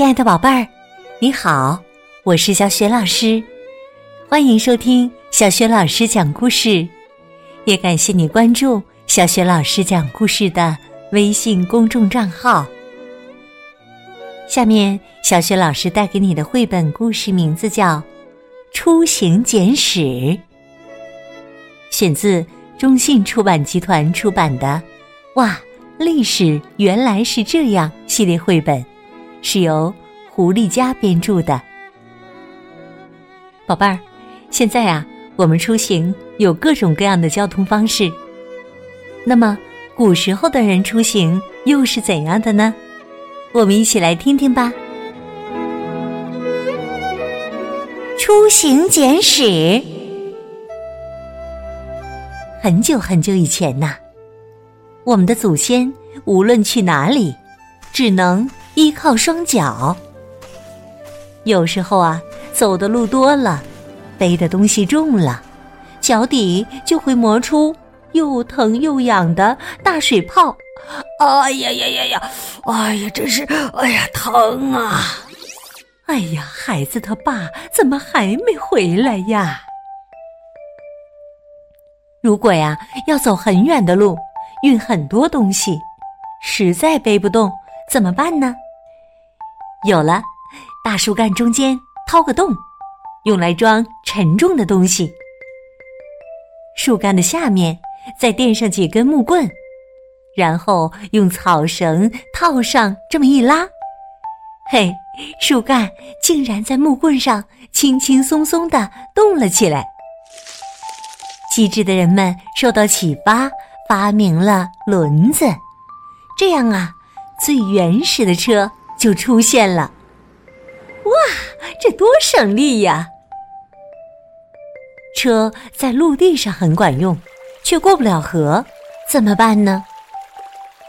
亲爱的宝贝儿，你好，我是小雪老师，欢迎收听小雪老师讲故事，也感谢你关注小雪老师讲故事的微信公众账号。下面，小雪老师带给你的绘本故事名字叫《出行简史》，选自中信出版集团出版的《哇，历史原来是这样》系列绘本。是由胡丽佳编著的，宝贝儿，现在啊，我们出行有各种各样的交通方式。那么，古时候的人出行又是怎样的呢？我们一起来听听吧。出行简史。很久很久以前呐，我们的祖先无论去哪里，只能。依靠双脚，有时候啊，走的路多了，背的东西重了，脚底就会磨出又疼又痒的大水泡。哎呀呀呀呀！哎呀，真是哎呀疼啊！哎呀，孩子他爸怎么还没回来呀？如果呀要走很远的路，运很多东西，实在背不动，怎么办呢？有了，大树干中间掏个洞，用来装沉重的东西。树干的下面再垫上几根木棍，然后用草绳套上，这么一拉，嘿，树干竟然在木棍上轻轻松松的动了起来。机智的人们受到启发，发明了轮子，这样啊，最原始的车。就出现了，哇，这多省力呀！车在陆地上很管用，却过不了河，怎么办呢？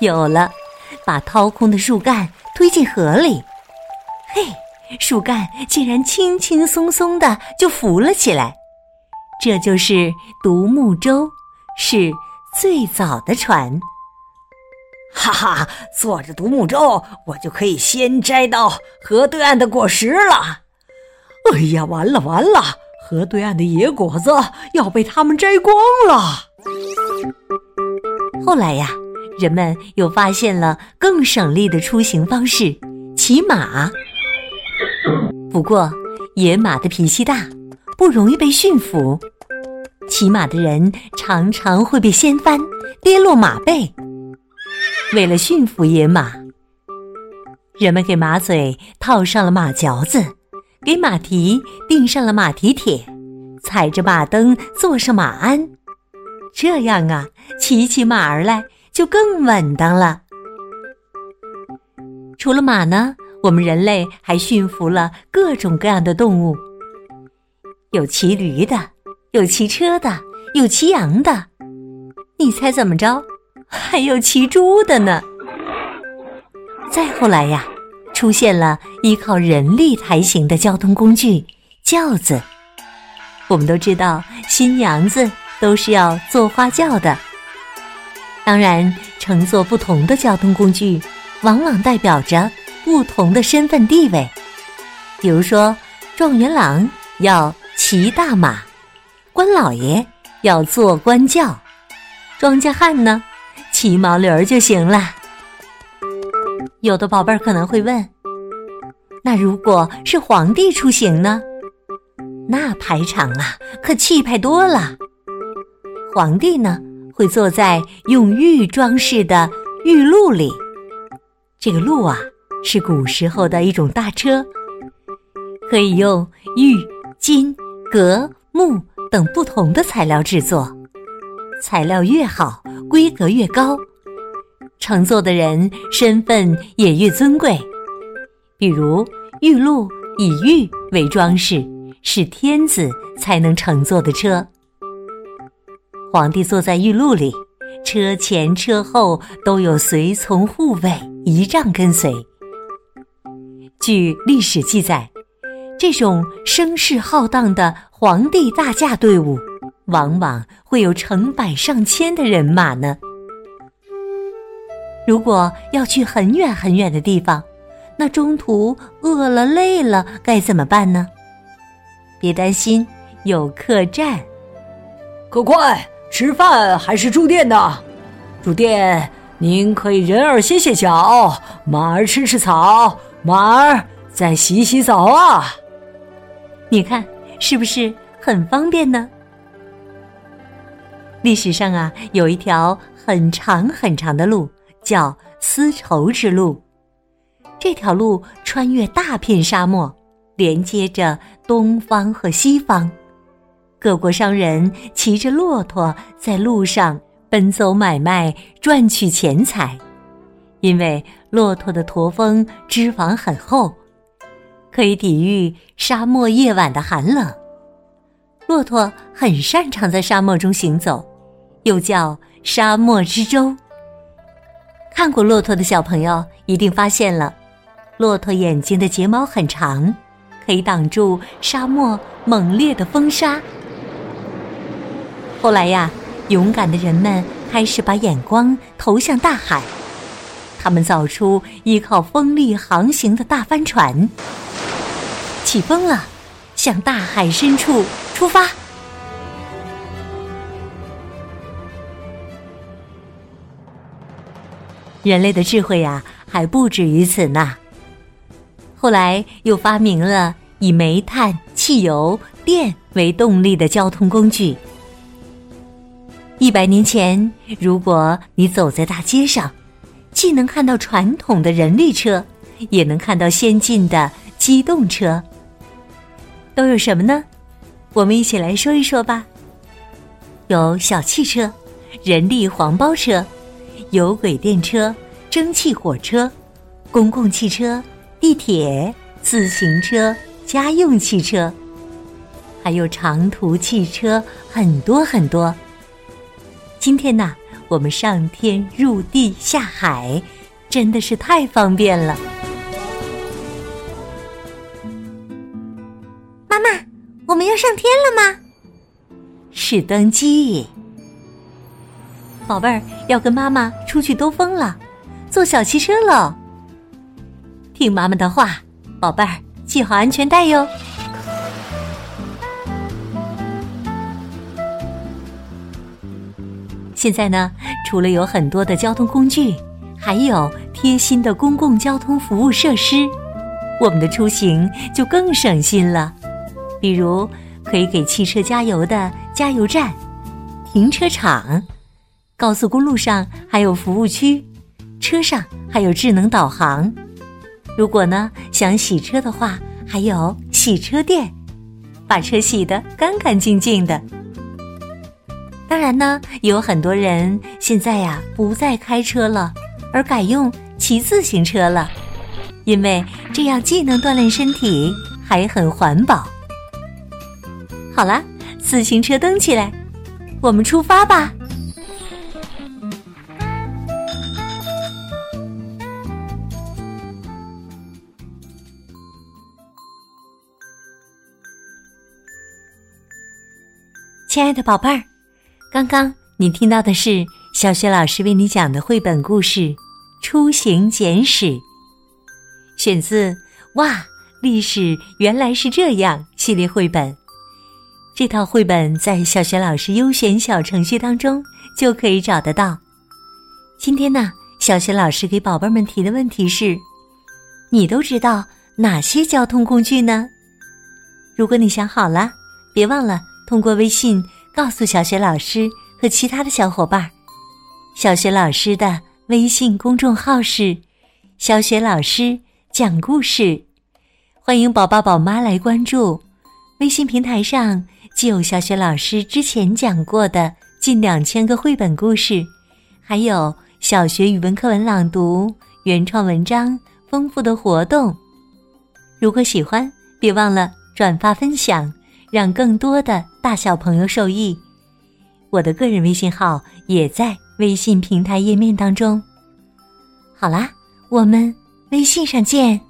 有了，把掏空的树干推进河里，嘿，树干竟然轻轻松松的就浮了起来。这就是独木舟，是最早的船。哈哈，坐着独木舟，我就可以先摘到河对岸的果实了。哎呀，完了完了，河对岸的野果子要被他们摘光了。后来呀，人们又发现了更省力的出行方式——骑马。不过，野马的脾气大，不容易被驯服，骑马的人常常会被掀翻，跌落马背。为了驯服野马，人们给马嘴套上了马嚼子，给马蹄钉上了马蹄铁，踩着马蹬坐上马鞍，这样啊，骑起马儿来就更稳当了。除了马呢，我们人类还驯服了各种各样的动物，有骑驴的，有骑车的，有骑羊的，你猜怎么着？还有骑猪的呢。再后来呀，出现了依靠人力抬行的交通工具——轿子。我们都知道，新娘子都是要坐花轿的。当然，乘坐不同的交通工具，往往代表着不同的身份地位。比如说，状元郎要骑大马，官老爷要坐官轿，庄稼汉呢？骑毛驴儿就行了。有的宝贝儿可能会问：那如果是皇帝出行呢？那排场啊，可气派多了。皇帝呢，会坐在用玉装饰的玉鹿里。这个鹿啊，是古时候的一种大车，可以用玉、金、革、木等不同的材料制作。材料越好。规格越高，乘坐的人身份也越尊贵。比如玉露以玉为装饰，是天子才能乘坐的车。皇帝坐在玉露里，车前车后都有随从护卫仪仗跟随。据历史记载，这种声势浩荡的皇帝大驾队伍。往往会有成百上千的人马呢。如果要去很远很远的地方，那中途饿了累了该怎么办呢？别担心，有客栈。可快吃饭还是住店呢？住店，您可以人儿歇歇脚，马儿吃吃草，马儿再洗洗澡啊。你看是不是很方便呢？历史上啊，有一条很长很长的路，叫丝绸之路。这条路穿越大片沙漠，连接着东方和西方。各国商人骑着骆驼在路上奔走买卖，赚取钱财。因为骆驼的驼峰脂肪很厚，可以抵御沙漠夜晚的寒冷。骆驼很擅长在沙漠中行走。又叫沙漠之舟。看过骆驼的小朋友一定发现了，骆驼眼睛的睫毛很长，可以挡住沙漠猛烈的风沙。后来呀，勇敢的人们开始把眼光投向大海，他们造出依靠风力航行的大帆船。起风了，向大海深处出发。人类的智慧呀，还不止于此呢。后来又发明了以煤炭、汽油、电为动力的交通工具。一百年前，如果你走在大街上，既能看到传统的人力车，也能看到先进的机动车。都有什么呢？我们一起来说一说吧。有小汽车、人力黄包车。有轨电车、蒸汽火车、公共汽车、地铁、自行车、家用汽车，还有长途汽车，很多很多。今天呢，我们上天入地下海，真的是太方便了。妈妈，我们要上天了吗？是登机。宝贝儿要跟妈妈出去兜风了，坐小汽车喽。听妈妈的话，宝贝儿系好安全带哟。现在呢，除了有很多的交通工具，还有贴心的公共交通服务设施，我们的出行就更省心了。比如，可以给汽车加油的加油站、停车场。高速公路上还有服务区，车上还有智能导航。如果呢想洗车的话，还有洗车店，把车洗得干干净净的。当然呢，有很多人现在呀不再开车了，而改用骑自行车了，因为这样既能锻炼身体，还很环保。好啦，自行车蹬起来，我们出发吧。亲爱的宝贝儿，刚刚你听到的是小雪老师为你讲的绘本故事《出行简史》，选自《哇，历史原来是这样》系列绘本。这套绘本在小雪老师优选小程序当中就可以找得到。今天呢，小雪老师给宝贝们提的问题是：你都知道哪些交通工具呢？如果你想好了，别忘了。通过微信告诉小雪老师和其他的小伙伴。小雪老师的微信公众号是“小雪老师讲故事”，欢迎宝宝宝妈来关注。微信平台上既有小雪老师之前讲过的近两千个绘本故事，还有小学语文课文朗读、原创文章、丰富的活动。如果喜欢，别忘了转发分享。让更多的大小朋友受益。我的个人微信号也在微信平台页面当中。好啦，我们微信上见。